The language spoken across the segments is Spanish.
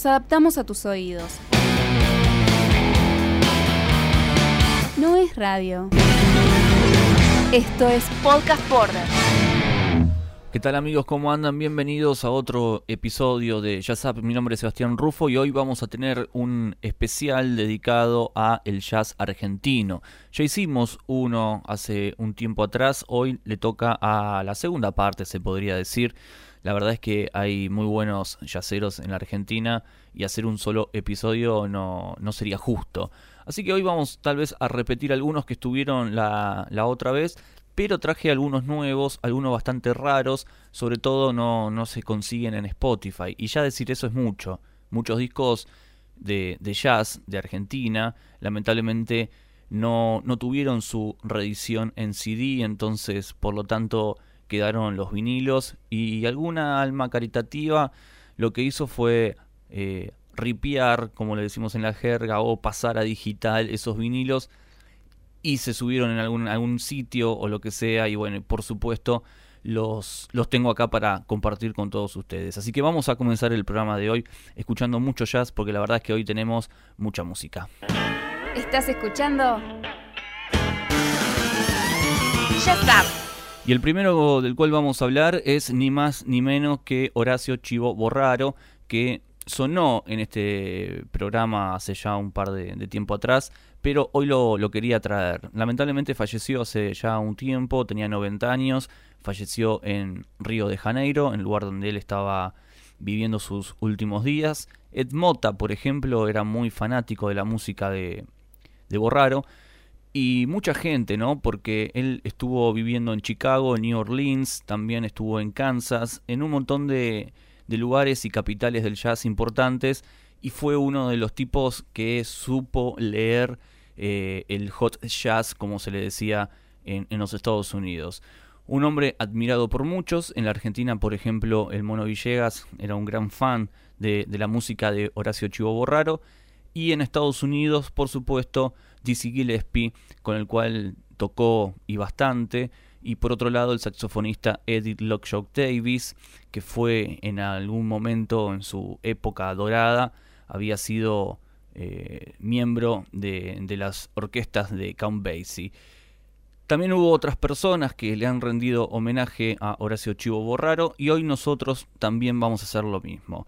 nos adaptamos a tus oídos. No es radio. Esto es Podcast Border. ¿Qué tal amigos? ¿Cómo andan? Bienvenidos a otro episodio de Jazz Up. Mi nombre es Sebastián Rufo y hoy vamos a tener un especial dedicado a el jazz argentino. Ya hicimos uno hace un tiempo atrás, hoy le toca a la segunda parte, se podría decir. La verdad es que hay muy buenos yaceros en la Argentina y hacer un solo episodio no, no sería justo. Así que hoy vamos tal vez a repetir algunos que estuvieron la, la otra vez pero traje algunos nuevos, algunos bastante raros, sobre todo no, no se consiguen en Spotify. Y ya decir eso es mucho. Muchos discos de, de jazz de Argentina, lamentablemente no, no tuvieron su reedición en CD, entonces por lo tanto quedaron los vinilos y alguna alma caritativa lo que hizo fue eh, ripiar, como le decimos en la jerga, o pasar a digital esos vinilos y se subieron en algún, algún sitio o lo que sea y bueno, por supuesto los, los tengo acá para compartir con todos ustedes. Así que vamos a comenzar el programa de hoy escuchando mucho jazz porque la verdad es que hoy tenemos mucha música. ¿Estás escuchando? Jazz Y el primero del cual vamos a hablar es ni más ni menos que Horacio Chivo Borraro, que sonó en este programa hace ya un par de, tiempo atrás pero hoy lo, lo, quería traer. Lamentablemente falleció hace ya un tiempo, tenía 90 años, falleció en Río de Janeiro, en el lugar donde él estaba viviendo sus últimos días. Ed Mota, por ejemplo, era muy fanático de la música de, de Borraro. Y mucha gente, ¿no? Porque él estuvo viviendo en Chicago, en New Orleans, también estuvo en Kansas, en un montón de, de lugares y capitales del jazz importantes y fue uno de los tipos que supo leer eh, el hot jazz, como se le decía en, los Estados Unidos. Un hombre admirado por muchos. En la Argentina, por ejemplo, el Mono Villegas era un gran fan de, la música de Horacio Chivo Borraro. Y en Estados Unidos, por supuesto, Dizzy Gillespie, con el cual tocó y bastante. Y por otro lado, el saxofonista Edith Lockshock Davis, que fue en algún momento en su época dorada había sido eh, miembro de, de, las orquestas de Count Basie. También hubo otras personas que le han rendido homenaje a Horacio Chivo Borraro y hoy nosotros también vamos a hacer lo mismo.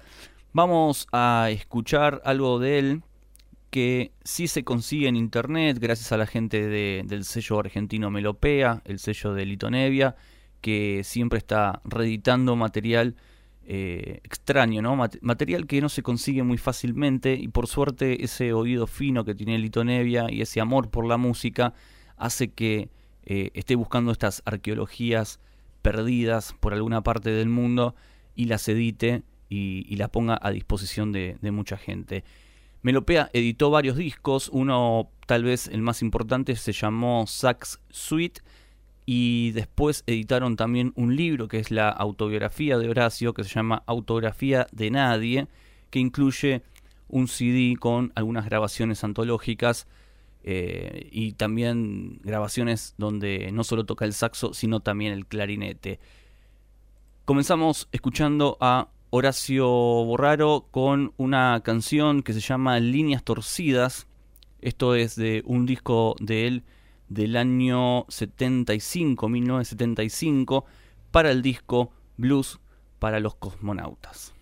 Vamos a escuchar algo de él que sí se consigue en internet gracias a la gente de, del sello argentino Melopea, el sello de Litonevia, que siempre está reeditando material eh, extraño, ¿no? material que no se consigue muy fácilmente y por suerte ese oído fino que tiene Lito Nevia y ese amor por la música hace que eh, esté buscando estas arqueologías perdidas por alguna parte del mundo y las edite y, las ponga a disposición de mucha gente. Melopea editó varios discos, uno tal vez el más importante se llamó Sax Suite y después editaron también un libro que es la autobiografía de Horacio, que se llama Autografía de Nadie, que incluye un CD con algunas grabaciones antológicas eh, y también grabaciones donde no solo toca el saxo, sino también el clarinete. Comenzamos escuchando a Horacio Borraro con una canción que se llama Líneas Torcidas. Esto es de un disco de él del año 75, 1975, para el disco Blues para los cosmonautas.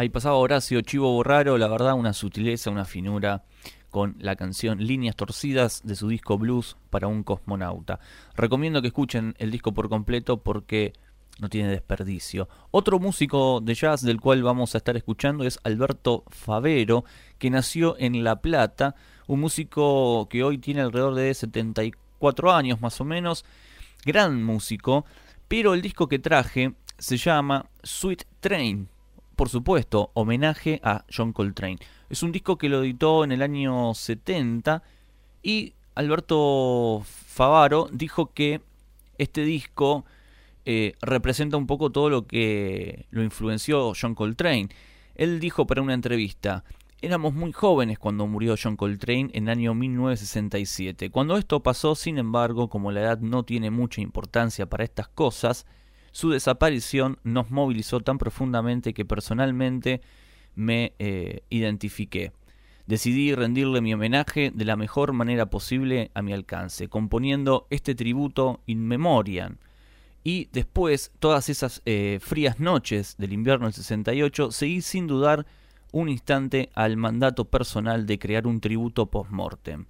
Ahí pasaba Horacio Chivo Borraro, la verdad una sutileza, una finura con la canción Líneas Torcidas de su disco Blues para un cosmonauta. Recomiendo que escuchen el disco por completo porque no tiene desperdicio. Otro músico de jazz del cual vamos a estar escuchando es Alberto Favero, que nació en La Plata, un músico que hoy tiene alrededor de 74 años más o menos, gran músico, pero el disco que traje se llama Sweet Train, por supuesto, homenaje a John Coltrane. Es un disco que lo editó en el año 70 y Alberto Favaro dijo que este disco eh, representa un poco todo lo que lo influenció John Coltrane. Él dijo para una entrevista, éramos muy jóvenes cuando murió John Coltrane en el año 1967. Cuando esto pasó, sin embargo, como la edad no tiene mucha importancia para estas cosas, su desaparición nos movilizó tan profundamente que personalmente me eh, identifiqué. Decidí rendirle mi homenaje de la mejor manera posible a mi alcance, componiendo este tributo in memoriam. Y después, todas esas eh, frías noches del invierno del 68, seguí sin dudar un instante al mandato personal de crear un tributo post-mortem.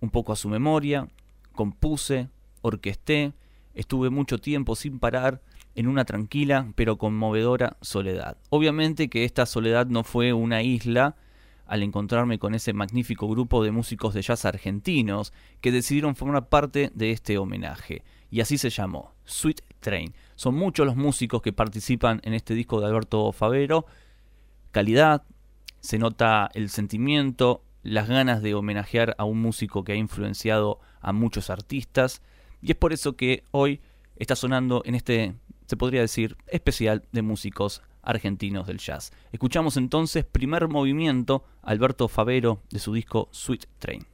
Un poco a su memoria, compuse, orquesté, estuve mucho tiempo sin parar en una tranquila pero conmovedora soledad. Obviamente que esta soledad no fue una isla al encontrarme con ese magnífico grupo de músicos de jazz argentinos que decidieron formar parte de este homenaje. Y así se llamó, Sweet Train. Son muchos los músicos que participan en este disco de Alberto Favero. Calidad, se nota el sentimiento, las ganas de homenajear a un músico que ha influenciado a muchos artistas. Y es por eso que hoy está sonando en este, se podría decir, especial de músicos argentinos del jazz. Escuchamos entonces primer movimiento Alberto Favero de su disco Sweet Train.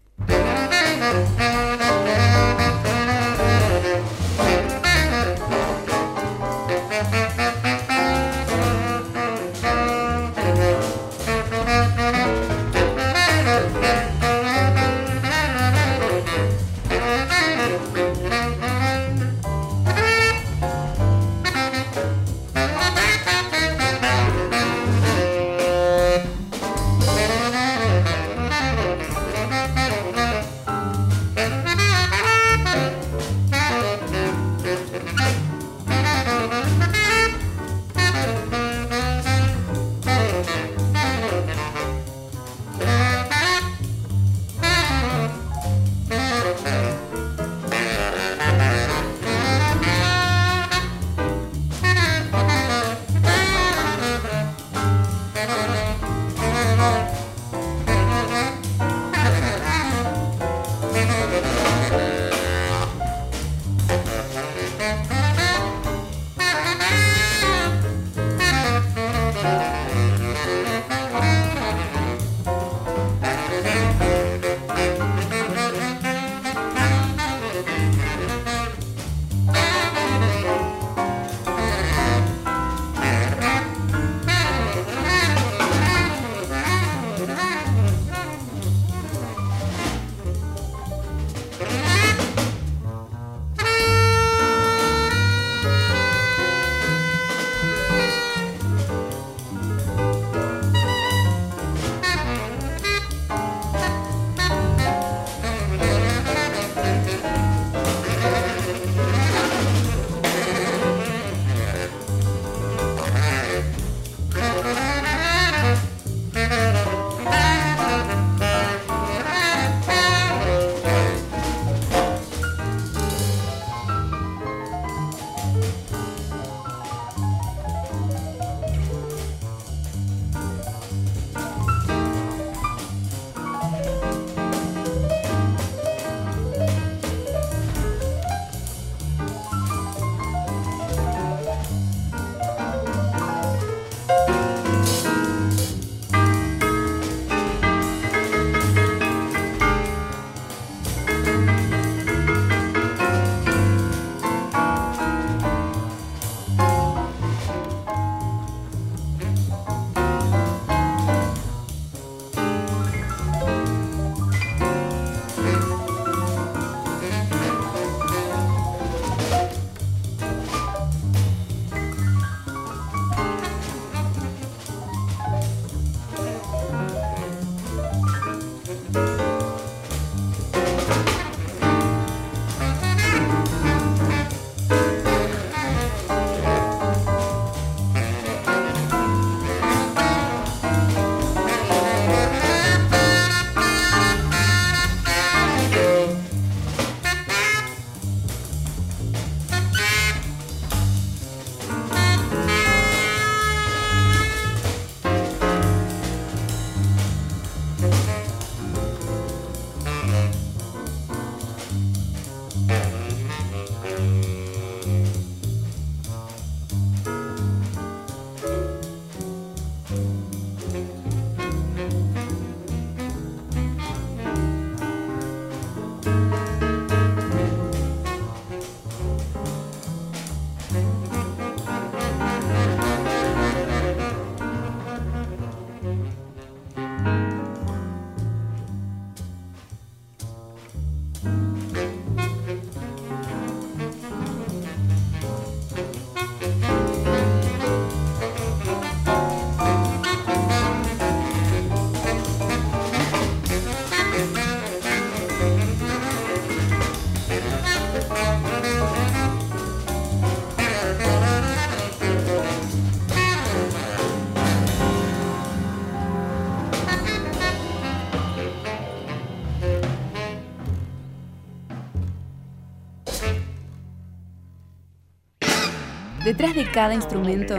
Detrás de cada instrumento,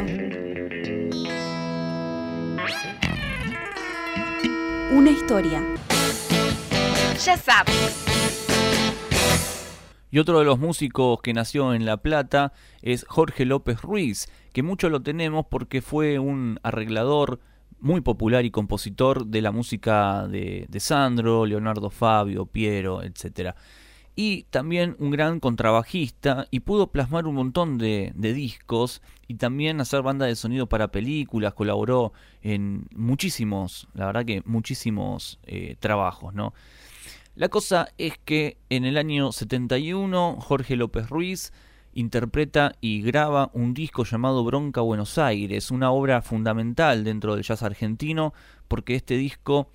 una historia. Ya sabes. Y otro de los músicos que nació en La Plata es Jorge López Ruiz, que mucho lo tenemos porque fue un arreglador muy popular y compositor de la música de, de Sandro, Leonardo Fabio, Piero, etc. Y también un gran contrabajista y pudo plasmar un montón de, discos y también hacer banda de sonido para películas, colaboró en muchísimos, la verdad que muchísimos eh, trabajos, ¿no? La cosa es que en el año 71 Jorge López Ruiz interpreta y graba un disco llamado Bronca Buenos Aires, una obra fundamental dentro del jazz argentino, porque este disco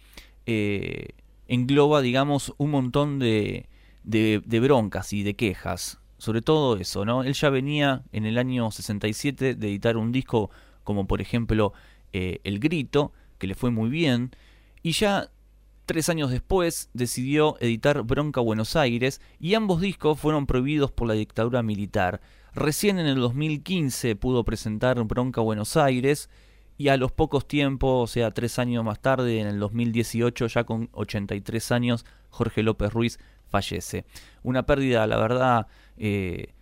eh, engloba, digamos, un montón de, de, broncas y de quejas, sobre todo eso, ¿no? Él ya venía en el año 67 de editar un disco como por ejemplo eh, El Grito, que le fue muy bien, y ya Tres años después decidió editar Bronca Buenos Aires y ambos discos fueron prohibidos por la dictadura militar. Recién en el 2015 pudo presentar Bronca Buenos Aires y a los pocos tiempos, o sea, tres años más tarde, en el 2018, ya con 83 años, Jorge López Ruiz fallece. Una pérdida, la verdad, eh,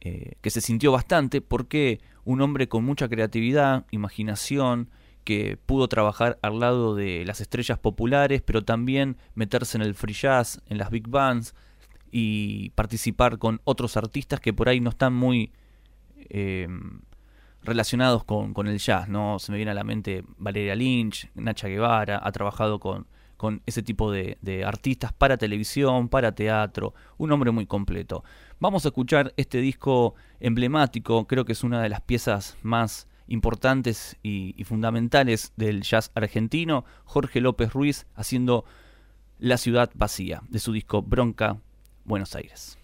eh, que se sintió bastante porque un hombre con mucha creatividad, imaginación, que pudo trabajar al lado de las estrellas populares, pero también meterse en el free jazz, en las big bands y participar con otros artistas que por ahí no están muy eh, relacionados con, con, el jazz, ¿no? Se me viene a la mente Valeria Lynch, Nacha Guevara, ha trabajado con, con ese tipo de, artistas para televisión, para teatro, un hombre muy completo. Vamos a escuchar este disco emblemático, creo que es una de las piezas más importantes y, y, fundamentales del jazz argentino, Jorge López Ruiz haciendo La ciudad vacía, de su disco Bronca, Buenos Aires.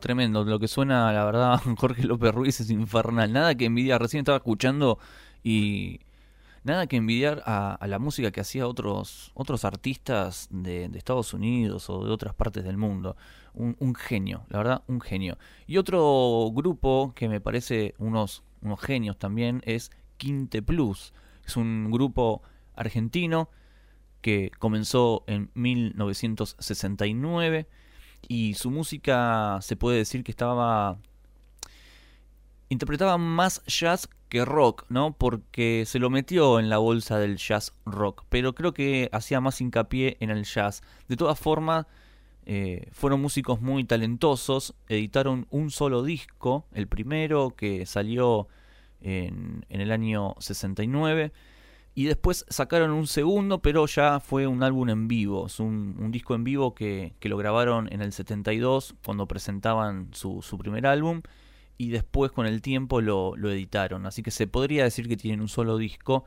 Tremendo. Lo que suena, la verdad, Jorge López Ruiz es infernal. Nada que envidiar. Recién estaba escuchando y nada que envidiar a, la música que hacía otros otros artistas de, de, Estados Unidos o de otras partes del mundo. Un, un, genio, la verdad, un genio. Y otro grupo que me parece unos, unos genios también es Quinte Plus. Es un grupo argentino que comenzó en 1969 y su música se puede decir que estaba interpretaba más jazz que rock, ¿no? Porque se lo metió en la bolsa del jazz rock, pero creo que hacía más hincapié en el jazz. De todas formas, eh, fueron músicos muy talentosos, editaron un solo disco, el primero que salió en, en el año 69, y después sacaron un segundo, pero ya fue un álbum en vivo, es un, disco en vivo que, que, lo grabaron en el 72 cuando presentaban su, su primer álbum y después con el tiempo lo, lo, editaron. Así que se podría decir que tienen un solo disco.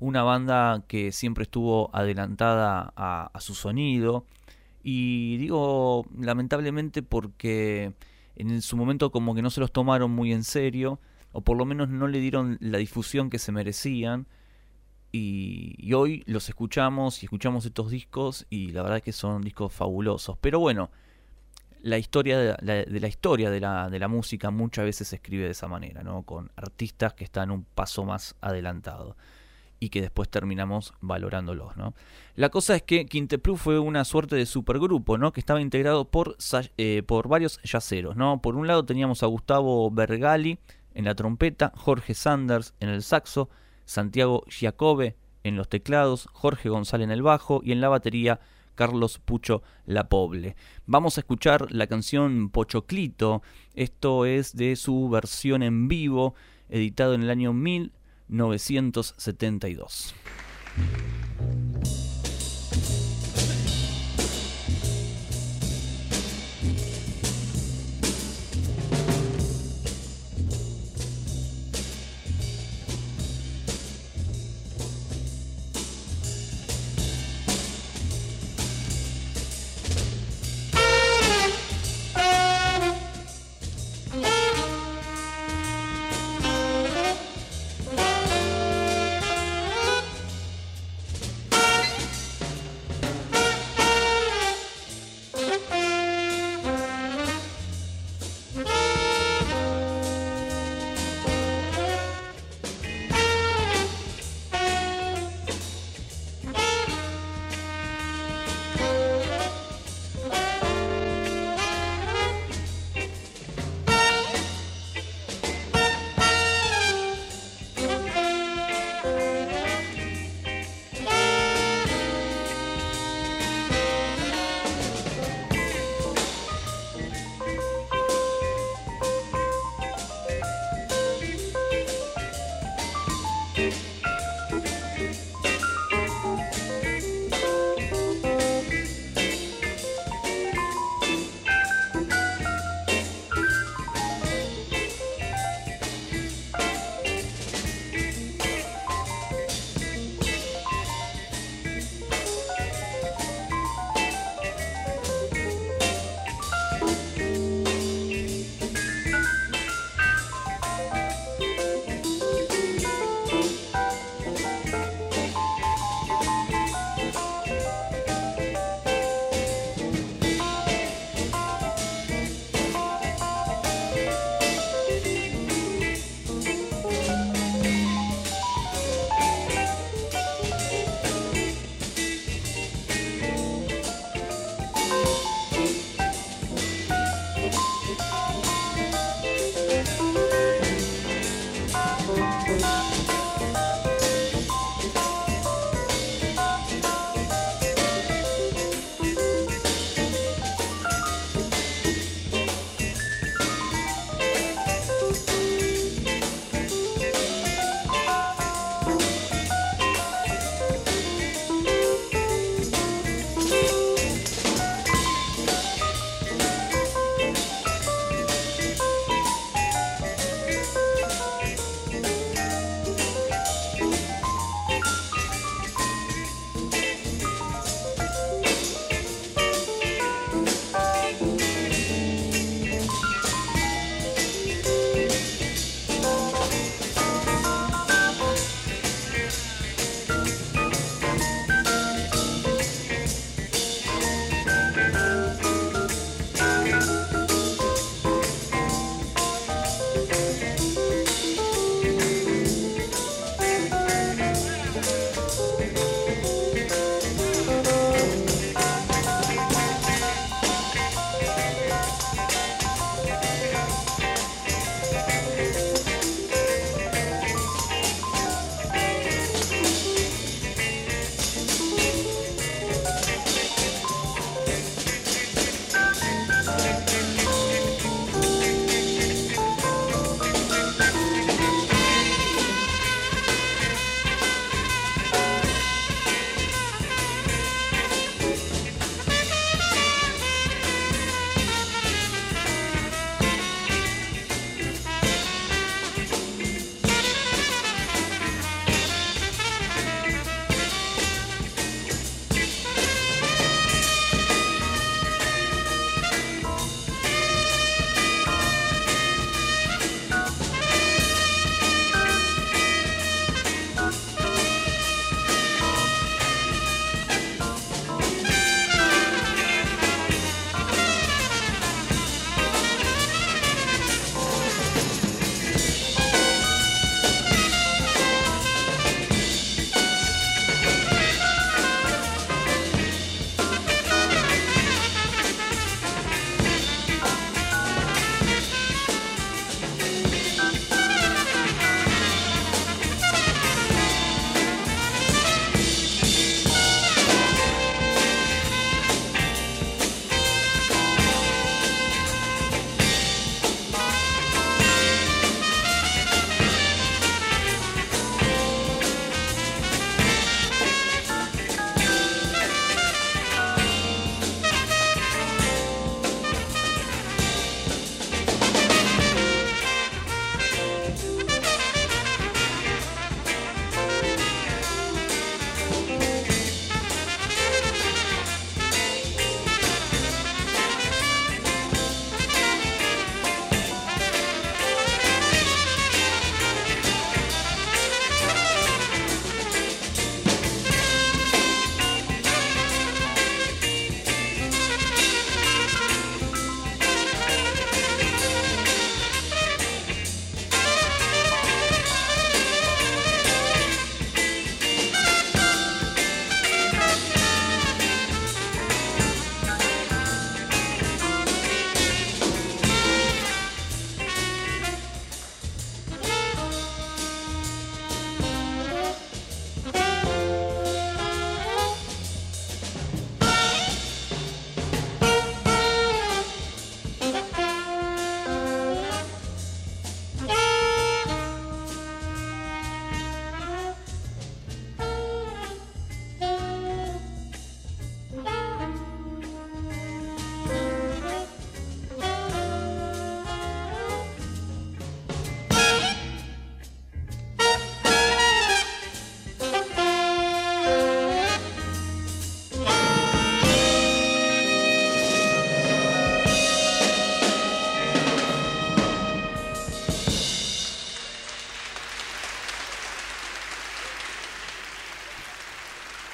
Una banda que siempre estuvo adelantada a su sonido. Y digo lamentablemente porque en su momento como que no se los tomaron muy en serio. O por lo menos no le dieron la difusión que se merecían. Y, hoy los escuchamos y escuchamos estos discos y la verdad es que son discos fabulosos. Pero bueno, la historia de la, historia de la, de la, música muchas veces se escribe de esa manera, ¿no? Con artistas que están un paso más adelantado y que después terminamos valorándolos, ¿no? La cosa es que Quinteplu fue una suerte de supergrupo, ¿no? Que estaba integrado por, eh, por varios yaceros, ¿no? Por un lado teníamos a Gustavo Bergali en la trompeta, Jorge Sanders en el saxo, Santiago Giacobbe en los teclados, Jorge González en el bajo y en la batería Carlos Pucho La Poble. Vamos a escuchar la canción Pochoclito, esto es de su versión en vivo, editado en el año 1972.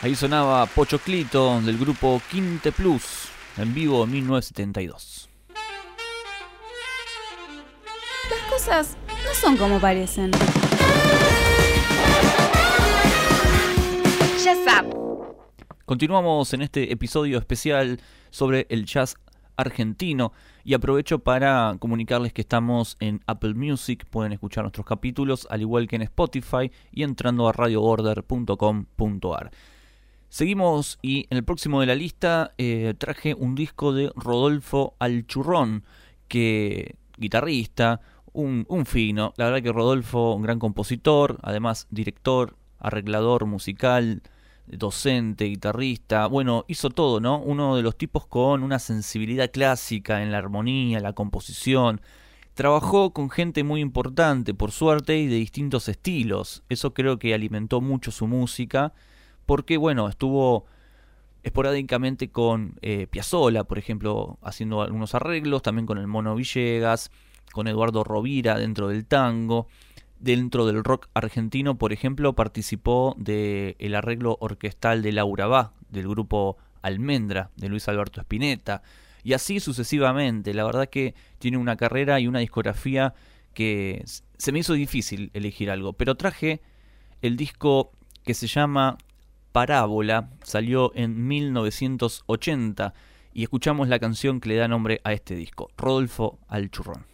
Ahí sonaba Pochoclito del grupo Quinte Plus en vivo en 1972. Las cosas no son como parecen. Jazz Up. Continuamos en este episodio especial sobre el jazz argentino y aprovecho para comunicarles que estamos en Apple Music, pueden escuchar nuestros capítulos al igual que en Spotify y entrando a radioorder.com.ar. Seguimos y en el próximo de la lista eh, traje un disco de Rodolfo Alchurrón, que guitarrista, un, un fino, la verdad que Rodolfo, un gran compositor, además director, arreglador musical, docente, guitarrista, bueno, hizo todo, ¿no? Uno de los tipos con una sensibilidad clásica en la armonía, la composición. Trabajó con gente muy importante, por suerte, y de distintos estilos. Eso creo que alimentó mucho su música, porque, bueno, estuvo esporádicamente con eh, Piazzolla, por ejemplo, haciendo algunos arreglos, también con el Mono Villegas, con Eduardo Rovira dentro del tango. Dentro del rock argentino, por ejemplo, participó del el arreglo orquestal de Laura Bá, del grupo Almendra, de Luis Alberto Spinetta, y así sucesivamente. La verdad que tiene una carrera y una discografía que se me hizo difícil elegir algo, pero traje el disco que se llama Parábola, salió en 1980 y escuchamos la canción que le da nombre a este disco, Rodolfo Alchurrón.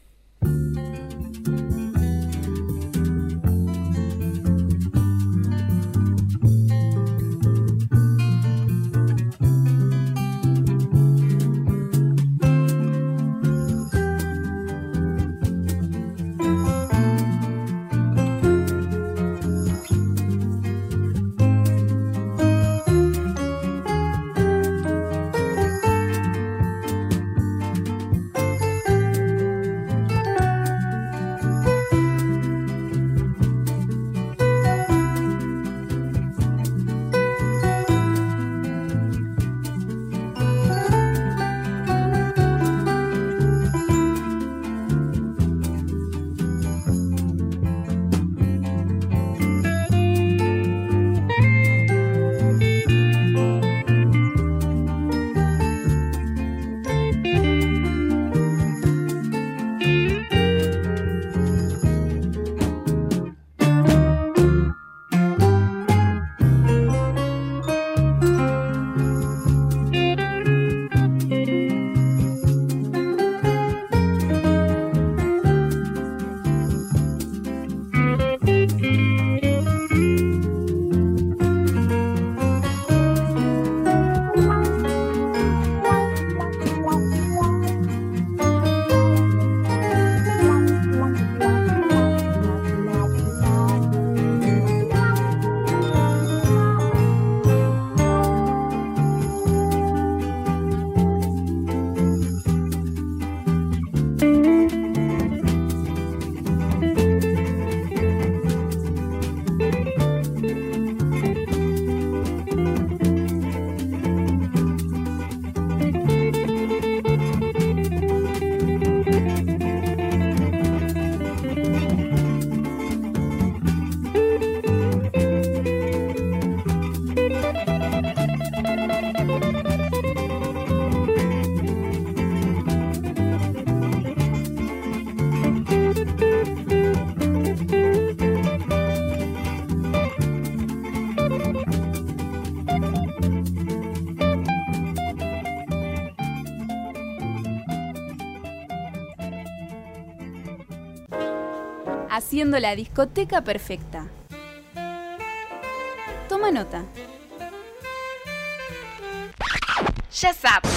La discoteca perfecta. Toma nota. Jazz Up.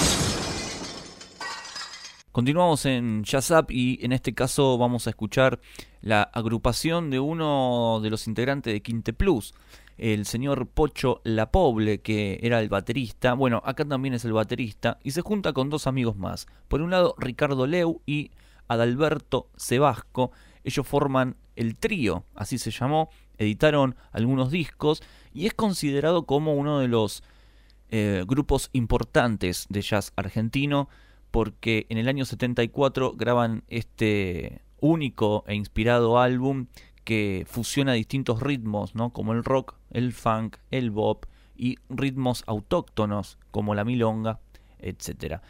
Continuamos en Jazz Up y en este caso vamos a escuchar la agrupación de uno de los integrantes de Quinte Plus, el señor Pocho La Poble, que era el baterista. Bueno, acá también es el baterista y se junta con dos amigos más. Por un lado, Ricardo Leu y Adalberto Sebasco. Ellos forman el trío, así se llamó. Editaron algunos discos y es considerado como uno de los eh, grupos importantes de jazz argentino porque en el año 74 graban este único e inspirado álbum que fusiona distintos ritmos, ¿no? como el rock, el funk, el bop y ritmos autóctonos como la milonga, etc.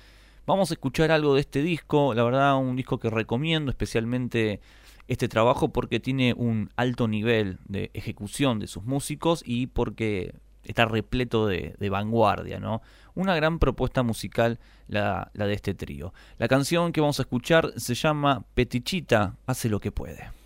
Vamos a escuchar algo de este disco, la verdad un disco que recomiendo especialmente este trabajo porque tiene un alto nivel de ejecución de sus músicos y porque está repleto de, vanguardia, ¿no? Una gran propuesta musical la, la de este trío. La canción que vamos a escuchar se llama Petichita hace lo que puede.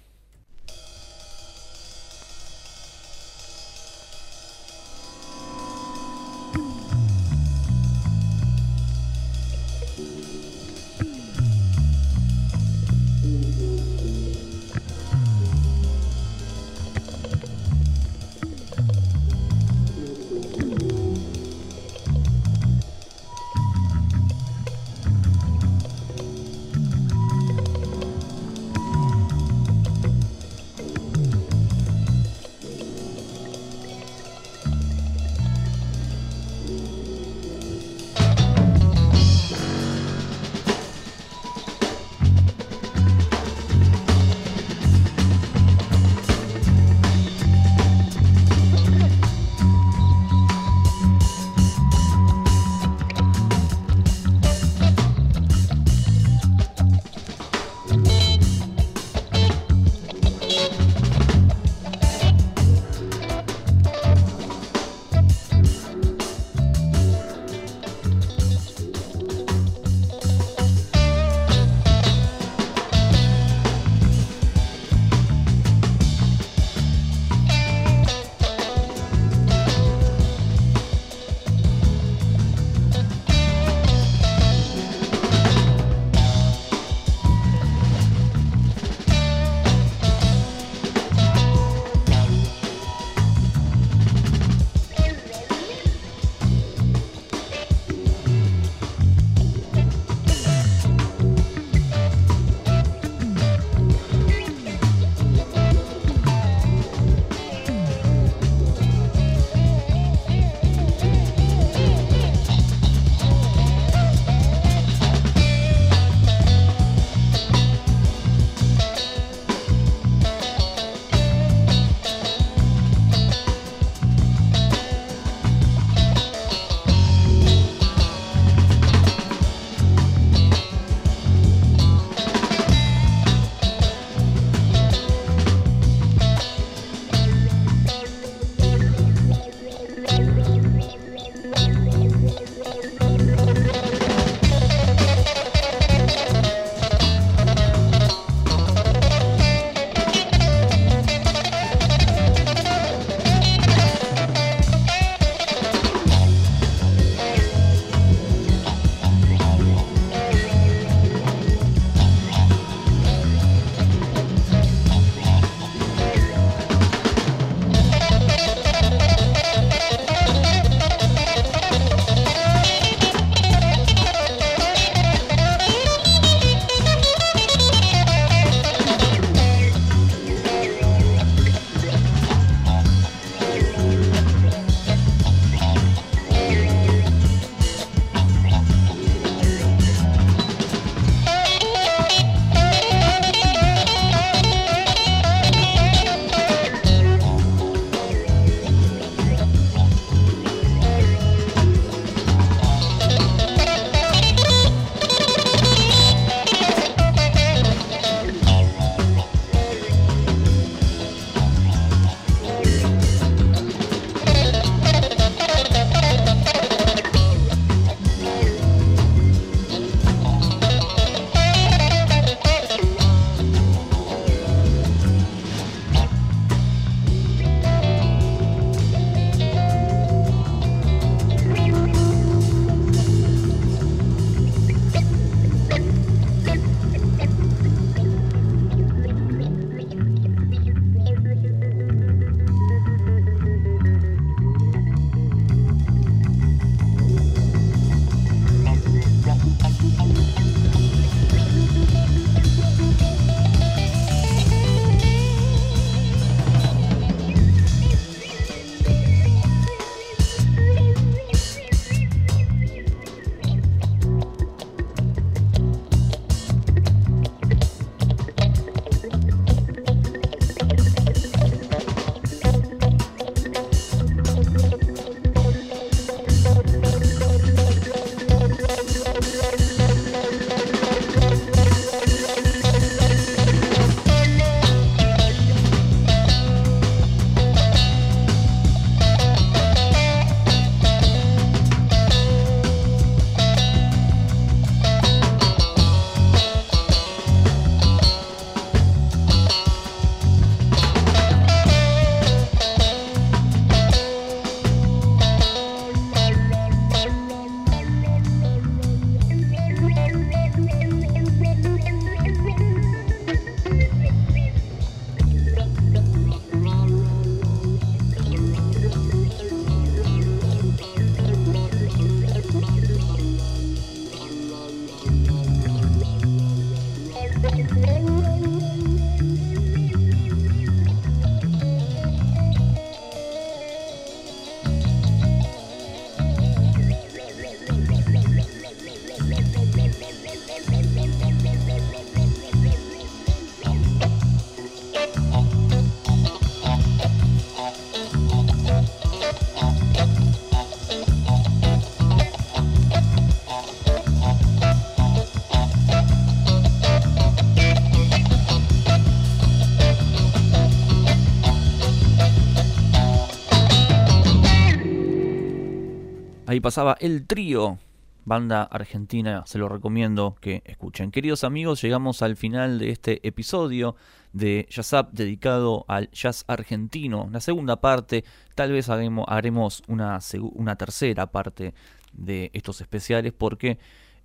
Pasaba el trío, banda argentina, se lo recomiendo que escuchen. Queridos amigos, llegamos al final de este episodio de Jazz Up dedicado al jazz argentino. La segunda parte, tal vez haremos, una, una tercera parte de estos especiales porque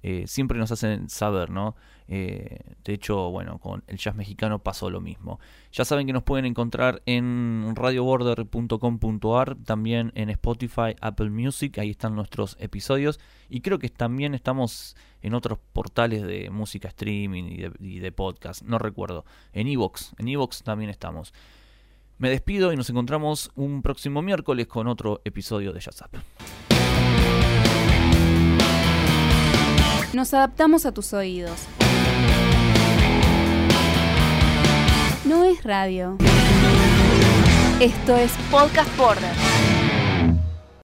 eh, siempre nos hacen saber, ¿no? Eh, de hecho, bueno, con el jazz mexicano pasó lo mismo. Ya saben que nos pueden encontrar en radioborder.com.ar, también en Spotify, Apple Music, ahí están nuestros episodios. Y creo que también estamos en otros portales de música streaming y de, podcast, no recuerdo. En Evox, en Evox también estamos. Me despido y nos encontramos un próximo miércoles con otro episodio de Jazz Up. Nos adaptamos a tus oídos. No es radio. Esto es Podcast Border.